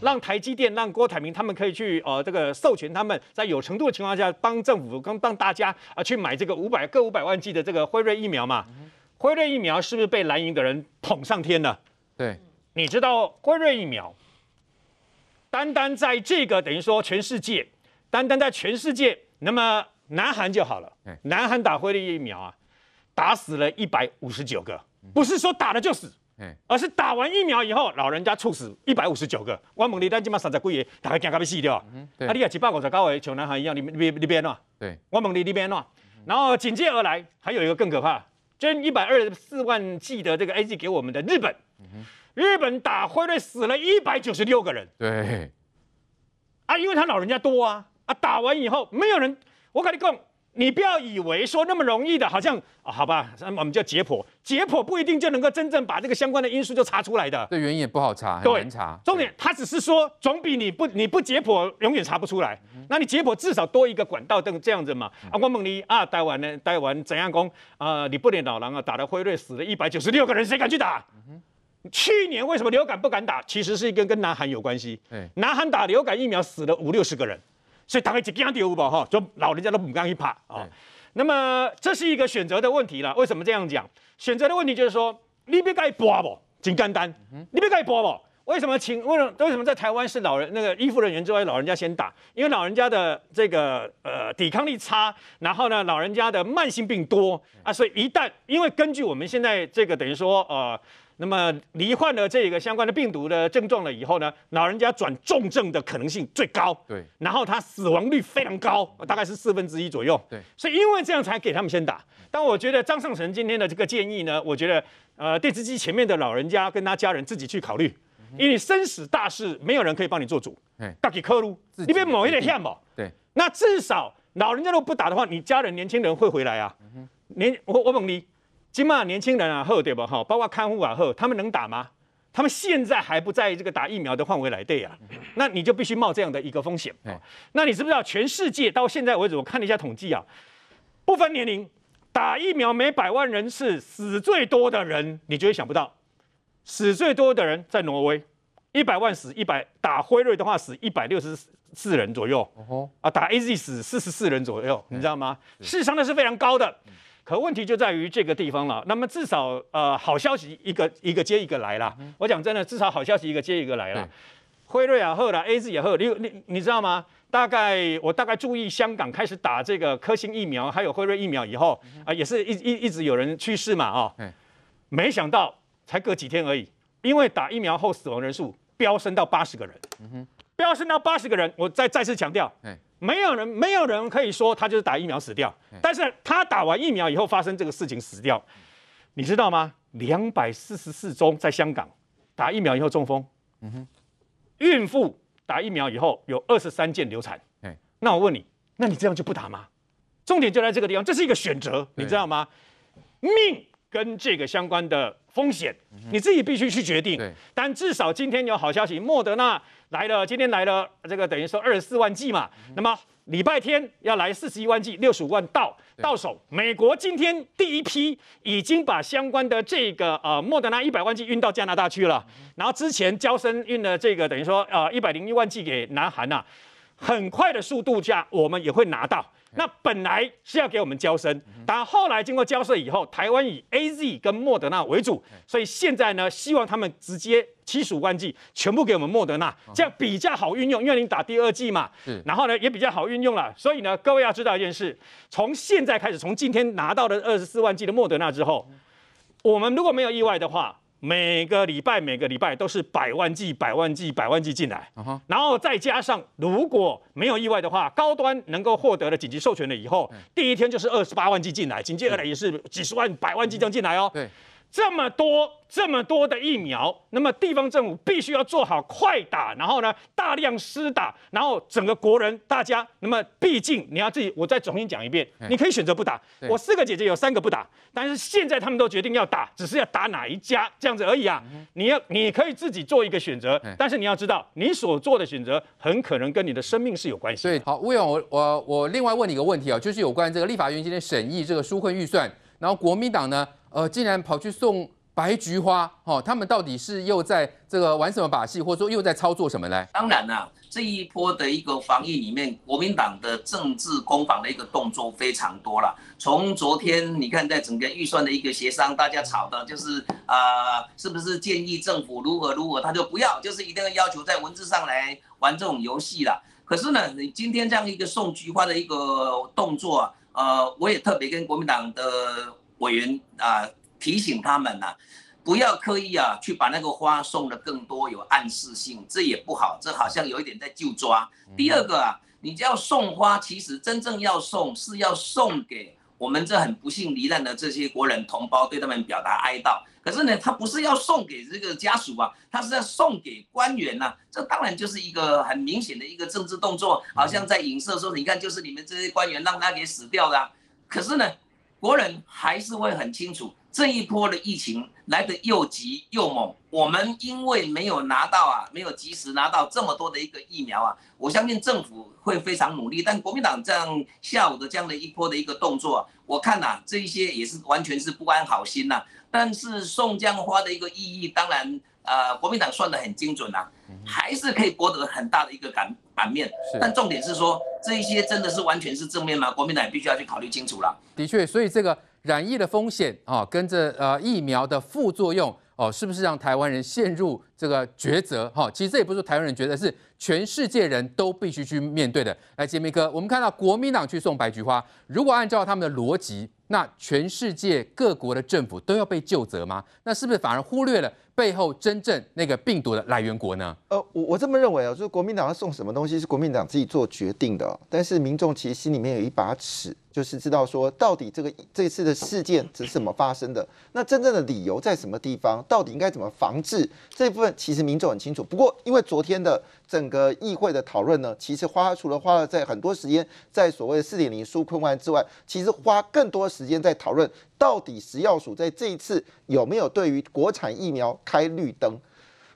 让台积电、让郭台铭他们可以去呃这个授权他们在有程度的情况下帮政府跟帮大家啊去买这个五百各五百万剂的这个辉瑞疫苗嘛？辉瑞疫苗是不是被蓝营的人捧上天了？对，你知道辉瑞疫苗，单单在这个等于说全世界，单单在全世界，那么南韩就好了，南韩打辉瑞疫苗啊，打死了一百五十九个，不是说打了就死。而是打完疫苗以后，老人家猝死一百五十九个。我问你，咱今嘛三十几个，大概惊到要死掉。啊，你也一百五十九个，像男孩一样，你你你变喏？对，我问你，你变喏？然后紧接而来，还有一个更可怕，捐一百二十四万剂的这个 AZ 给我们的日本，日本打辉瑞死了一百九十六个人。对，啊，因为他老人家多啊，啊，打完以后没有人，我跟你讲。你不要以为说那么容易的，好像啊，好吧，那我们叫解剖，解剖不一定就能够真正把这个相关的因素就查出来的。对，原因也不好查，很难查。重点，他只是说，总比你不你不解剖永远查不出来。嗯、那你解剖至少多一个管道，这这样子嘛。嗯、啊，我问你啊，台湾呢？台湾怎样讲啊？你不连老狼啊，打了辉瑞死了一百九十六个人，谁敢去打？嗯、去年为什么流感不敢打？其实是一个跟南韩有关系。对，南韩打流感疫苗死了五六十个人。所以大概就惊掉吧哈，就老人家都不敢去怕啊。对那么这是一个选择的问题了。为什么这样讲？选择的问题就是说，你别该播不，真简单。你别该播不。为什么请？为什么？为什么在台湾是老人那个医护人员之外，老人家先打？因为老人家的这个呃抵抗力差，然后呢，老人家的慢性病多啊，所以一旦因为根据我们现在这个等于说呃。那么罹患了这个相关的病毒的症状了以后呢，老人家转重症的可能性最高。对，然后他死亡率非常高，大概是四分之一左右。对，所以因为这样才给他们先打。但我觉得张尚成今天的这个建议呢，我觉得呃电视机前面的老人家跟他家人自己去考虑，因为生死大事没有人可以帮你做主。哎，大给科鲁，你别某一点险嘛。对，那至少老人家如果不打的话，你家人年轻人会回来啊。年我我问你。起码年轻人啊，好对吧？哈，包括看护啊，好，他们能打吗？他们现在还不在这个打疫苗的范围来对啊，那你就必须冒这样的一个风险。那你知不知道全世界到现在为止，我看了一下统计啊，不分年龄，打疫苗每百万人是死最多的人，你绝对想不到，死最多的人在挪威，一百万死一百，打辉瑞的话死一百六十四人左右，啊，打 AZ 死四十四人左右，你知道吗？事实上那是非常高的。可问题就在于这个地方了。那么至少呃，好消息一个一个接一个来了。嗯、我讲真的，至少好消息一个接一个来了。辉瑞也好了，AZ 也好，你你你知道吗？大概我大概注意香港开始打这个科兴疫苗，还有辉瑞疫苗以后啊、呃，也是一一一直有人去世嘛啊。没想到才隔几天而已，因为打疫苗后死亡人数飙升到八十个人。飙升到八十个人，我再再次强调。嗯没有人，没有人可以说他就是打疫苗死掉，但是他打完疫苗以后发生这个事情死掉，你知道吗？两百四十四宗在香港打疫苗以后中风，嗯哼，孕妇打疫苗以后有二十三件流产，那我问你，那你这样就不打吗？重点就在这个地方，这是一个选择，你知道吗？命跟这个相关的风险，你自己必须去决定。但至少今天有好消息，莫德纳。来了，今天来了，这个等于说二十四万剂嘛。那么礼拜天要来四十一万剂，六十五万到到手。美国今天第一批已经把相关的这个呃莫德纳一百万剂运到加拿大去了。然后之前交生运的这个等于说呃一百零一万剂给南韩呐，很快的速度下我们也会拿到。那本来是要给我们交生，但后来经过交涉以后，台湾以 AZ 跟莫德纳为主，所以现在呢，希望他们直接七十五万剂全部给我们莫德纳，这样比较好运用，因为你打第二剂嘛，然后呢也比较好运用了。所以呢，各位要知道一件事，从现在开始，从今天拿到的二十四万剂的莫德纳之后，我们如果没有意外的话。每个礼拜每个礼拜都是百万计、百万计、百万计进来，uh huh. 然后再加上如果没有意外的话，高端能够获得了紧急授权了以后，第一天就是二十八万计进来，紧接而来也是几十万、百万剂这样进来哦。对。这么多这么多的疫苗，那么地方政府必须要做好快打，然后呢大量施打，然后整个国人大家，那么毕竟你要自己，我再重新讲一遍，你可以选择不打。我四个姐姐有三个不打，但是现在他们都决定要打，只是要打哪一家这样子而已啊。你要你可以自己做一个选择，但是你要知道，你所做的选择很可能跟你的生命是有关系。对，好，吴勇，我我我另外问你一个问题啊，就是有关这个立法院今天审议这个纾困预算，然后国民党呢？呃，竟然跑去送白菊花，哦，他们到底是又在这个玩什么把戏，或者说又在操作什么呢？当然啦、这一波的一个防疫里面，国民党的政治攻防的一个动作非常多了。从昨天你看，在整个预算的一个协商，大家吵的就是啊、是不是建议政府如何如何，他就不要，就是一定要要求在文字上来玩这种游戏了。可是呢，你今天这样一个送菊花的一个动作啊，呃，我也特别跟国民党的委员啊。呃提醒他们呐、啊，不要刻意啊去把那个花送的更多，有暗示性，这也不好，这好像有一点在就抓。第二个啊，你只要送花，其实真正要送是要送给我们这很不幸罹难的这些国人同胞，对他们表达哀悼。可是呢，他不是要送给这个家属啊，他是要送给官员呐、啊，这当然就是一个很明显的一个政治动作，好像在影射说，你看就是你们这些官员让他给死掉的、啊。可是呢，国人还是会很清楚。这一波的疫情来得又急又猛，我们因为没有拿到啊，没有及时拿到这么多的一个疫苗啊，我相信政府会非常努力。但国民党这样下午的这样的一波的一个动作，我看呐、这一些也是完全是不安好心呐、但是送这样花的一个意义，当然呃，国民党算得很精准呐、还是可以博得很大的一个感版面。但重点是说，这一些真的是完全是正面吗？国民党也必须要去考虑清楚了。的确，所以这个。染疫的风险啊，跟着呃疫苗的副作用哦，是不是让台湾人陷入这个抉择？哈，其实这也不是台湾人觉得，是全世界人都必须去面对的。来，杰明哥，我们看到国民党去送白菊花，如果按照他们的逻辑，那全世界各国的政府都要被救责吗？那是不是反而忽略了背后真正那个病毒的来源国呢？呃，我我这么认为啊，就是国民党要送什么东西是国民党自己做决定的，但是民众其实心里面有一把尺。就是知道说，到底这个这次的事件是怎么发生的？那真正的理由在什么地方？到底应该怎么防治？这一部分其实民众很清楚。不过，因为昨天的整个议会的讨论呢，其实花除了花了在很多时间在所谓的四点零纾困案之外，其实花更多时间在讨论到底食药署在这一次有没有对于国产疫苗开绿灯。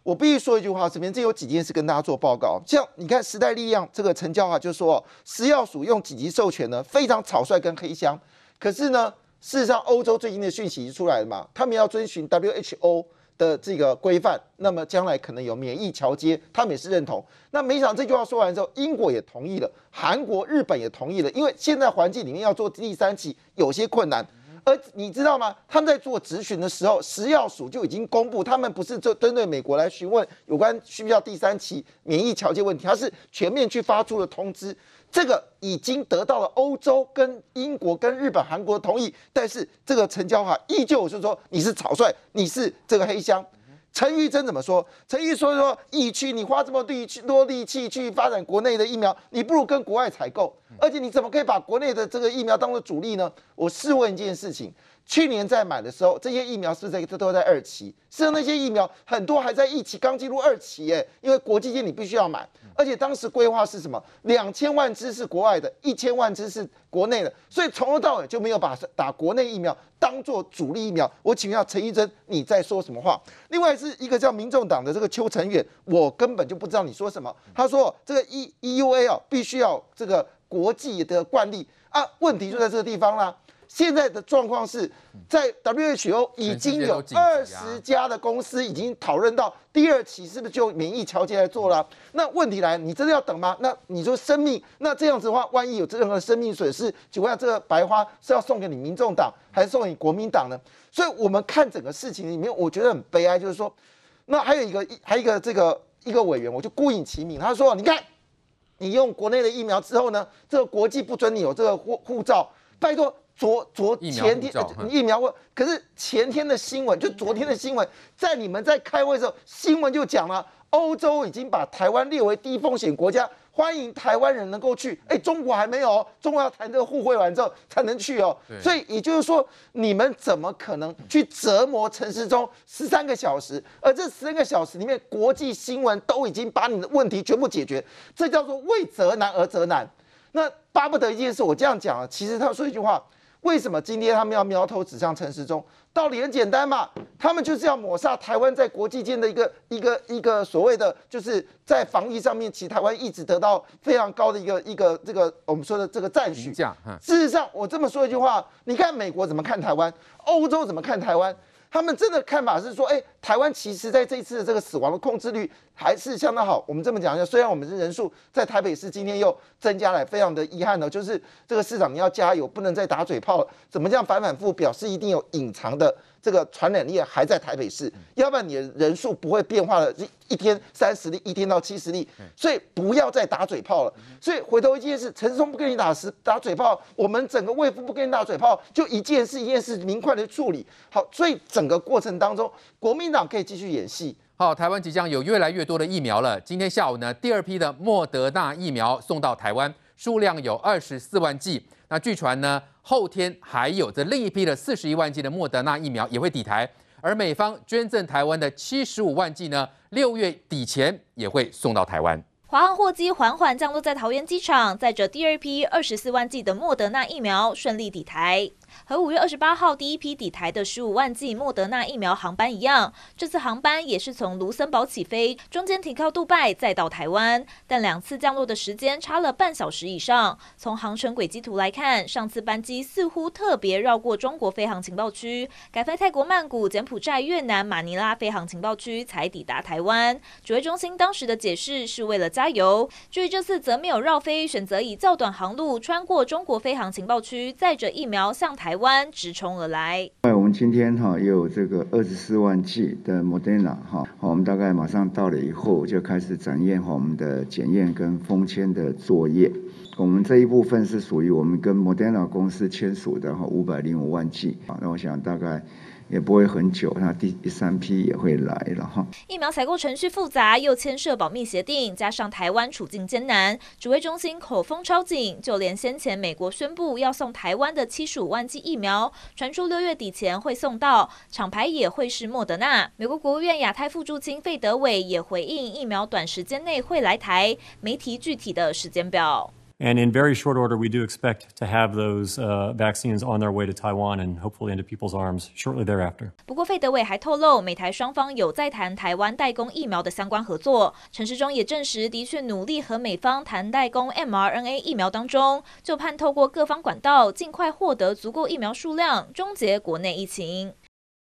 我必须说一句话，这边这有几件事跟大家做报告。像你看，时代力量这个成交啊就是说，食药署用紧急授权呢，非常草率跟黑箱。可是呢，事实上欧洲最近的讯息出来了嘛，他们要遵循 WHO 的这个规范，那么将来可能有免疫桥接，他们也是认同。那没想这句话说完之后，英国也同意了，韩国、日本也同意了，因为现在环境里面要做第三期有些困难。而你知道吗？他们在做质询的时候，食药署就已经公布，他们不是就针对美国来询问有关需不需要第三期免疫调节问题，他是全面去发出了通知。这个已经得到了欧洲、跟英国、跟日本、韩国的同意，但是这个陈椒华依旧是说你是草率，你是这个黑箱。陈玉珍怎么说？陈玉说说，疫区你花这么力气多力气去发展国内的疫苗，你不如跟国外采购，而且你怎么可以把国内的这个疫苗当做主力呢？我试问一件事情。去年在买的时候，这些疫苗是不是在都在二期？实际上那些疫苗很多还在一期，刚进入二期耶。因为国际间你必须要买，而且当时规划是什么？两千万支是国外的，一千万支是国内的，所以从头到尾就没有把打国内疫苗当做主力疫苗。我请教陈玉珍，你在说什么话？另外是一个叫民众党的这个邱成远，我根本就不知道你说什么。他说这个 E EUA 啊，必须要这个国际的惯例啊，问题就在这个地方啦。现在的状况是在 WHO 已经有二十家的公司已经讨论到第二期是不是就免疫调节来做了？那问题来，你真的要等吗？那你说生命，那这样子的话，万一有任何生命损失，请问下这个白花是要送给你民众党，还是送给你国民党呢？所以我们看整个事情里面，我觉得很悲哀，就是说，那还有一个还有一个这个一个委员，我就孤影其名，他说，你看，你用国内的疫苗之后呢，这个国际不准你有这个护护照，拜托。昨昨前天疫苗问，可是前天的新闻就昨天的新闻，在你们在开会的时候，新闻就讲了，欧洲已经把台湾列为低风险国家，欢迎台湾人能够去。哎，中国还没有，中国要谈这个互惠完之后才能去哦。所以也就是说，你们怎么可能去折磨陈时中十三个小时？而这十三个小时里面，国际新闻都已经把你的问题全部解决，这叫做为责难而责难。那巴不得一件事，我这样讲啊，其实他说一句话。为什么今天他们要苗头指向陈时中？道理很简单嘛，他们就是要抹杀台湾在国际间的一个一个一个所谓的，就是在防疫上面，其实台湾一直得到非常高的一个一个这个我们说的这个赞许。事实上，我这么说一句话，你看美国怎么看台湾，欧洲怎么看台湾？他们真的看法是说，哎，台湾其实在这一次的这个死亡的控制率还是相当好。我们这么讲一下，虽然我们的人数在台北市今天又增加了，非常的遗憾呢，就是这个市长你要加油，不能再打嘴炮了。怎么这样反反复复表示一定有隐藏的这个传染力还在台北市，要不然你的人数不会变化的，一天三十例，一天到七十例，所以不要再打嘴炮了。所以回头一件事，陈时中不跟你打实打嘴炮，我们整个卫福不跟你打嘴炮，就一件事一件事明快的处理好，所以。整个过程当中，国民党可以继续演戏。好，台湾即将有越来越多的疫苗了。今天下午呢，第二批的莫德纳疫苗送到台湾，数量有二十四万剂。那据传呢，后天还有着另一批的四十一万剂的莫德纳疫苗也会抵台。而美方捐赠台湾的七十五万剂呢，六月底前也会送到台湾。华航货机缓缓降落在桃园机场，载着第二批二十四万剂的莫德纳疫苗顺利抵台。和五月二十八号第一批抵台的十五万剂莫德纳疫苗航班一样，这次航班也是从卢森堡起飞，中间停靠杜拜，再到台湾，但两次降落的时间差了半小时以上。从航程轨迹图来看，上次班机似乎特别绕过中国飞航情报区，改飞泰国曼谷、柬埔寨、越南马尼拉飞航情报区，才抵达台湾。指挥中心当时的解释是为了加油，至于这次则没有绕飞，选择以较短航路穿过中国飞航情报区，载着疫苗向台台湾直冲而来。我们今天哈也有这个二十四万剂的 Moderna 哈，我们大概马上到了以后就开始展验哈我们的检验跟封签的作业。我们这一部分是属于我们跟 Moderna 公司签署的哈五百零五万剂啊，那我想大概。也不会很久，那第第三批也会来了哈。疫苗采购程序复杂，又牵涉保密协定，加上台湾处境艰难，指挥中心口风超紧，就连先前美国宣布要送台湾的七十五万剂疫苗，传出六月底前会送到，厂牌也会是莫德纳。美国国务院亚太副驻卿费德伟也回应，疫苗短时间内会来台，没提具体的时间表。And in very short order, we do expect to have those vaccines on their way to Taiwan and hopefully into people's arms shortly thereafter. 不过，费德伟还透露，美台双方有在谈台湾代工疫苗的相关合作。陈时中也证实，的确努力和美方谈代工 mRNA 疫苗当中，就盼透过各方管道，尽快获得足够疫苗数量，终结国内疫情。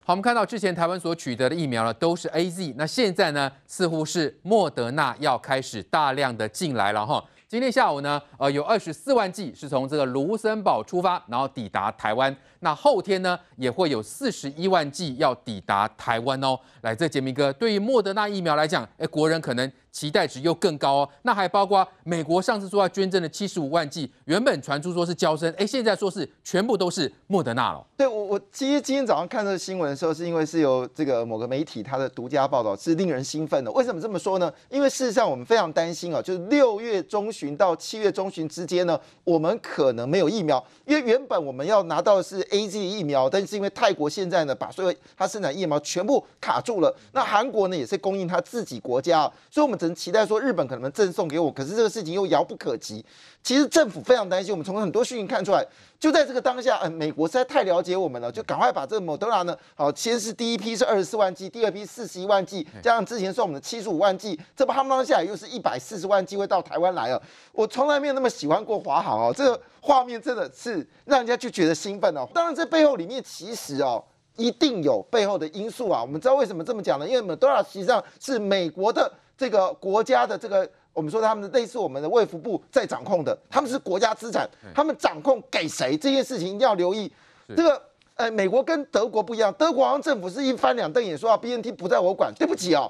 好，我们看到之前台湾所取得的疫苗呢，都是 AZ，那现在呢，似乎是莫德纳要开始大量的进来了哈。今天下午呢，呃，有二十四万剂是从这个卢森堡出发，然后抵达台湾。那后天呢，也会有四十一万剂要抵达台湾哦。来，这杰明哥，对于莫德纳疫苗来讲，哎，国人可能期待值又更高哦。那还包括美国上次说要捐赠的七十五万剂，原本传出说是交生，哎，现在说是全部都是莫德纳了。对，我我其实今天早上看这个新闻的时候，是因为是由这个某个媒体它的独家报道，是令人兴奋的。为什么这么说呢？因为事实上我们非常担心啊，就是六月中旬到七月中旬之间呢，我们可能没有疫苗，因为原本我们要拿到的是 AZ 疫苗，但是因为泰国现在呢，把所有它生产疫苗全部卡住了，那韩国呢也是供应它自己国家，所以我们只能期待说日本可能赠送给我，可是这个事情又遥不可及。其实政府非常担心，我们从很多讯息看出来，就在这个当下，嗯，美国实在太了解我们了，就赶快把这个莫德纳呢，好，先是第一批是二十四万剂，第二批四十一万剂，加上之前送我们的七十五万剂，这不夯不啷下来又是一百四十万剂会到台湾来了。我从来没有那么喜欢过华航哦，这个画面真的是让人家就觉得兴奋哦。当然，这背后里面其实哦，一定有背后的因素啊。我们知道为什么这么讲呢？因为莫德纳实际上是美国的这个国家的这个。我们说他们的类似我们的卫福部在掌控的，他们是国家资产，他们掌控给谁这件事情一定要留意。这个呃，美国跟德国不一样，德国好像政府是一翻两瞪眼说啊，BNT 不在我管，对不起哦。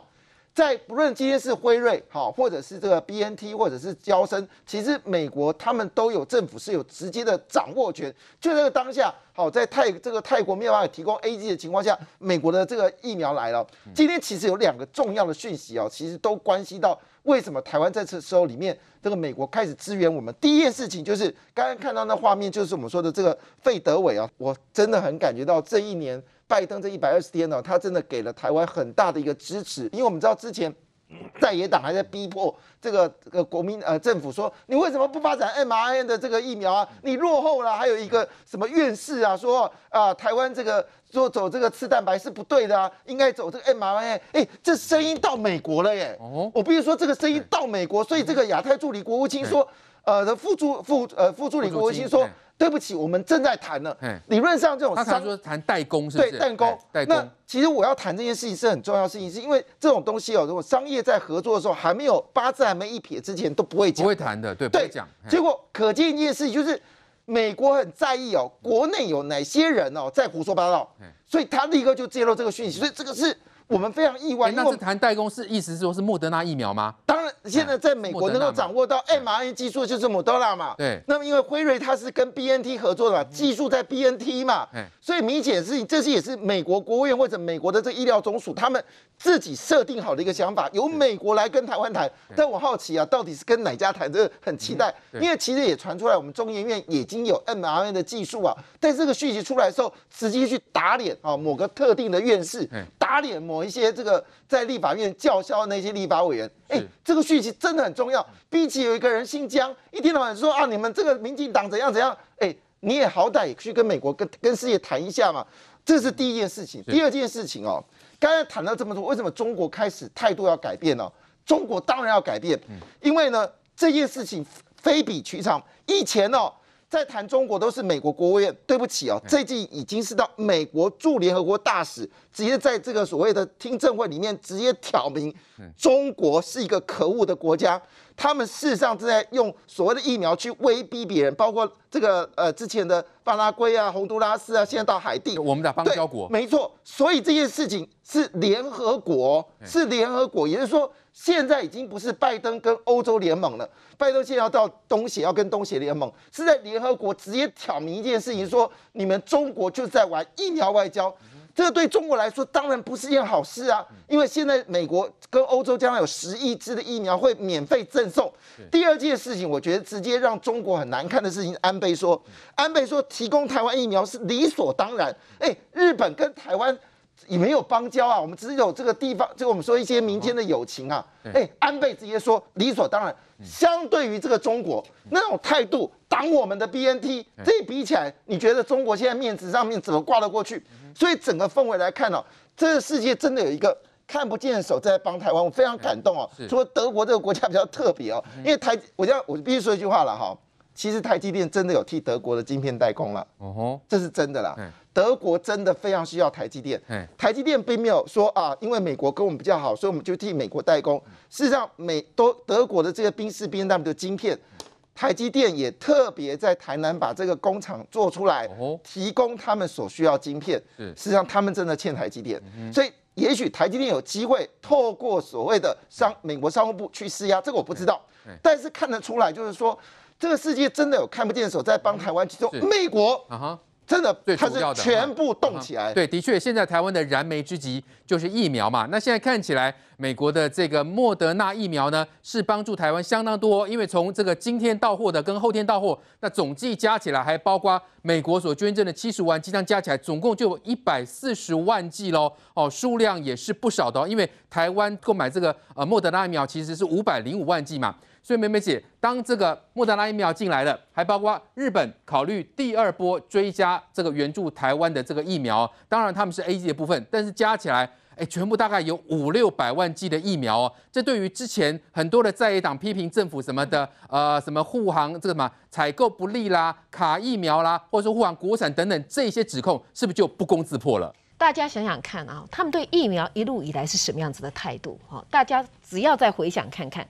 在不论今天是辉瑞好，或者是这个 BNT，或者是娇生，其实美国他们都有政府是有直接的掌握权。就在这个当下，好，在泰这个泰国没有办法提供 A G 的情况下，美国的这个疫苗来了。今天其实有两个重要的讯息哦，其实都关系到为什么台湾在这时候里面，这个美国开始支援我们。第一件事情就是刚刚看到那画面，就是我们说的这个费德伟啊，我真的很感觉到这一年。拜登这一百二十天呢，他真的给了台湾很大的一个支持，因为我们知道之前 在野党还在逼迫这个这个国民呃政府说，你为什么不发展 mRNA 的这个疫苗啊？你落后了。还有一个什么院士啊说啊，台湾这个说走这个次蛋白是不对的啊，应该走这个 mRNA。哎，这声音到美国了耶！哦，我必须说这个声音到美国，所以这个亚太助理国务卿说。呃的副助副呃副助理国务卿说。对不起，我们正在谈呢。理论上这种他说谈代工是不是？对，代工。代工。那其实我要谈这件事情是很重要的事情，是因为这种东西哦，如果商业在合作的时候还没有八字还没一撇之前都不会讲，不会谈的，对，不会讲。结果可见一件事情，就是美国很在意哦，国内有哪些人哦在胡说八道，所以他立刻就揭露这个讯息，所以这个是。我们非常意外，那这谈代工是意思是说是莫德纳疫苗吗？当然，现在在美国能够掌握到 mRNA 技术就是莫德纳嘛。对。那么因为辉瑞它是跟 BNT 合作的嘛，技术在 BNT 嘛。所以明显是，这些也是美国国务院或者美国的这医疗总署他们自己设定好的一个想法，由美国来跟台湾谈。但我好奇啊，到底是跟哪家谈？这个很期待，因为其实也传出来，我们中研院已经有 mRNA 的技术啊。但这个讯息出来的时候，直接去打脸啊某个特定的院士，打脸某一些这个。在立法院叫嚣那些立法委员，哎，这个讯息真的很重要。比起有一个人姓江，一天到晚说啊，你们这个民进党怎样怎样，哎，你也好歹也去跟美国跟跟世界谈一下嘛。这是第一件事情。第二件事情哦，刚才谈到这么多，为什么中国开始态度要改变呢？中国当然要改变，因为呢这件事情非比寻常。以前哦。在谈中国都是美国国务院，对不起哦，最近已经是到美国驻联合国大使直接在这个所谓的听证会里面直接挑明，中国是一个可恶的国家，他们事实上正在用所谓的疫苗去威逼别人，包括这个呃之前的巴拉圭啊、洪都拉斯啊，现在到海地，我们的邦交国，没错，所以这件事情是联合国，是联合国，也就是说。现在已经不是拜登跟欧洲联盟了，拜登现在要到东协，要跟东协联盟，是在联合国直接挑明一件事情，说你们中国就是在玩疫苗外交，这个对中国来说当然不是件好事啊，因为现在美国跟欧洲将来有十亿支的疫苗会免费赠送。第二件事情，我觉得直接让中国很难看的事情，安倍说，安倍说提供台湾疫苗是理所当然，哎，日本跟台湾。也没有邦交啊，我们只有这个地方，就我们说一些民间的友情啊。哎，安倍直接说理所当然。相对于这个中国那种态度，挡我们的 BNT，这一比起来，你觉得中国现在面子上面怎么挂得过去？所以整个氛围来看哦，这个世界真的有一个看不见的手在帮台湾，我非常感动哦。说德国这个国家比较特别哦，因为台，我这样我必须说一句话了哈，其实台积电真的有替德国的晶片代工了，哦，这是真的啦。德国真的非常需要台积电，台积电并没有说啊，因为美国跟我们比较好，所以我们就替美国代工。事实上，美都德国的这个宾士 BMW 的晶片，台积电也特别在台南把这个工厂做出来，提供他们所需要晶片。事实上，他们真的欠台积电，所以也许台积电有机会透过所谓的商美国商务部去施压，这个我不知道，但是看得出来，就是说这个世界真的有看不见的手在帮台湾去做。美国真的，它是全部动起来。对，的确，现在台湾的燃眉之急就是疫苗嘛。那现在看起来，美国的这个莫德纳疫苗呢，是帮助台湾相当多，因为从这个今天到货的跟后天到货，那总计加起来，还包括美国所捐赠的七十万剂，这样加起来总共就有一百四十万剂喽。哦，数量也是不少的哦，因为台湾购买这个呃莫德纳疫苗其实是五百零五万剂嘛。所以美美姐，当这个莫德纳疫苗进来了，还包括日本考虑第二波追加这个援助台湾的这个疫苗，当然他们是 AZ 的部分，但是加起来，哎，全部大概有五六百万剂的疫苗哦。这对于之前很多的在野党批评政府什么的，呃，什么护航这个什么采购不力啦、卡疫苗啦，或者说护航国产等等这些指控，是不是就不攻自破了？大家想想看啊，他们对疫苗一路以来是什么样子的态度？哈，大家只要再回想看看。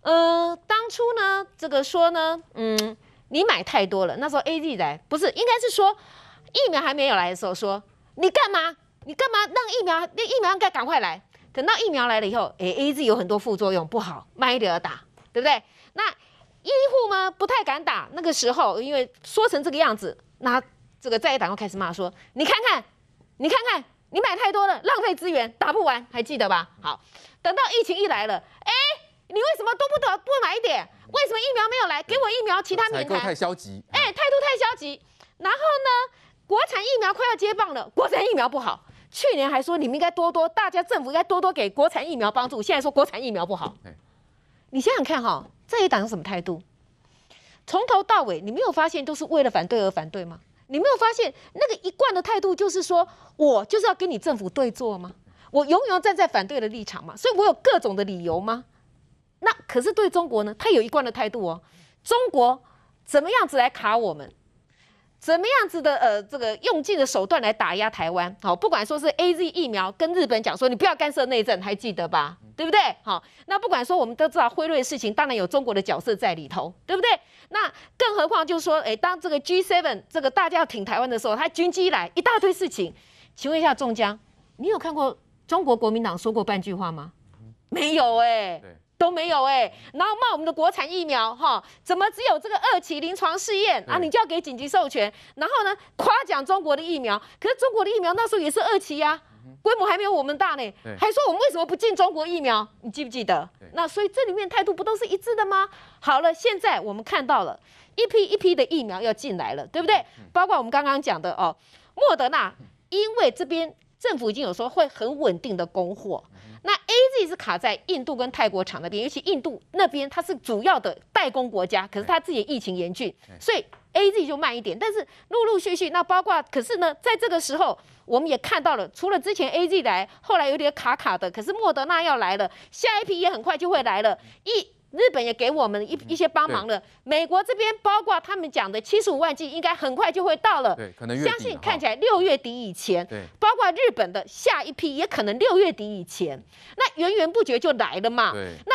呃，当初呢，这个说呢，嗯，你买太多了。那时候 AZ 来，不是，应该是说疫苗还没有来的时候说，你干嘛？你干嘛让疫苗？那疫苗应该赶快来。等到疫苗来了以后，诶，AZ 有很多副作用，不好，慢一点要打，对不对？那医护呢，不太敢打。那个时候，因为说成这个样子，那这个在野党又开始骂说，你看看，你看看，你买太多了，浪费资源，打不完，还记得吧？好，等到疫情一来了，哎。你为什么都不得不买一点？为什么疫苗没有来？给我疫苗，其他免谈。太消极，哎、欸，态度太消极。然后呢，国产疫苗快要接棒了，国产疫苗不好。去年还说你们应该多多，大家政府应该多多给国产疫苗帮助。现在说国产疫苗不好，你想想看哈，这一党是什么态度？从头到尾，你没有发现都是为了反对而反对吗？你没有发现那个一贯的态度就是说我就是要跟你政府对坐吗？我永远站在反对的立场吗？所以我有各种的理由吗？那可是对中国呢，他有一贯的态度哦。中国怎么样子来卡我们？怎么样子的呃，这个用尽的手段来打压台湾？好，不管说是 AZ 疫苗跟日本讲说你不要干涉内政，还记得吧？对不对？好，那不管说我们都知道辉瑞的事情，当然有中国的角色在里头，对不对？那更何况就是说，哎，当这个 G seven 这个大家要挺台湾的时候，他军机来一大堆事情，请问一下中江，你有看过中国国民党说过半句话吗？没有哎、欸。都没有哎、欸，然后骂我们的国产疫苗哈，怎么只有这个二期临床试验啊？你就要给紧急授权？然后呢，夸奖中国的疫苗，可是中国的疫苗那时候也是二期呀、啊，规模还没有我们大呢，还说我们为什么不进中国疫苗？你记不记得？那所以这里面态度不都是一致的吗？好了，现在我们看到了一批一批的疫苗要进来了，对不对？包括我们刚刚讲的哦，莫德纳，因为这边政府已经有说会很稳定的供货。那 AZ 是卡在印度跟泰国厂那边，尤其印度那边它是主要的代工国家，可是它自己疫情严峻，所以 AZ 就慢一点。但是陆陆续续，那包括可是呢，在这个时候我们也看到了，除了之前 AZ 来，后来有点卡卡的，可是莫德纳要来了，下一批也很快就会来了。一日本也给我们一一些帮忙了，嗯、美国这边包括他们讲的七十五万剂，应该很快就会到了。对，可能相信看起来六月底以前。对，包括日本的下一批也可能六月底以前，那源源不绝就来了嘛。对，那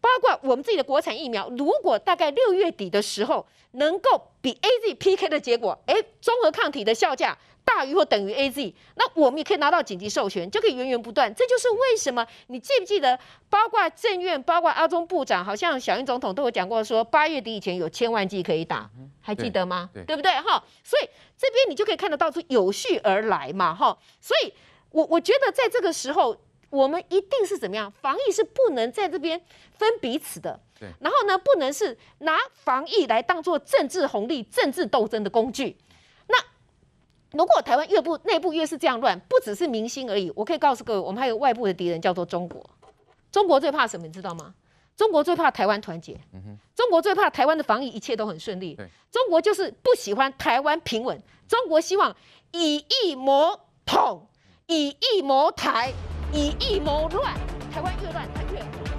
包括我们自己的国产疫苗，如果大概六月底的时候能够比 AZ PK 的结果，哎，综合抗体的效价。大于或等于 AZ，那我们也可以拿到紧急授权，就可以源源不断。这就是为什么你记不记得，包括政院，包括阿中部长，好像小英总统都有讲过，说八月底以前有千万剂可以打，还记得吗？对，不对？哈，所以这边你就可以看得到，是有序而来嘛，哈。所以我我觉得在这个时候，我们一定是怎么样？防疫是不能在这边分彼此的，对。然后呢，不能是拿防疫来当做政治红利、政治斗争的工具。如果台湾越不内部越是这样乱，不只是明星而已。我可以告诉各位，我们还有外部的敌人，叫做中国。中国最怕什么？你知道吗？中国最怕台湾团结。中国最怕台湾的防疫一切都很顺利。中国就是不喜欢台湾平稳。中国希望以一谋统，以一谋台，以一谋乱。台湾越乱，它越好。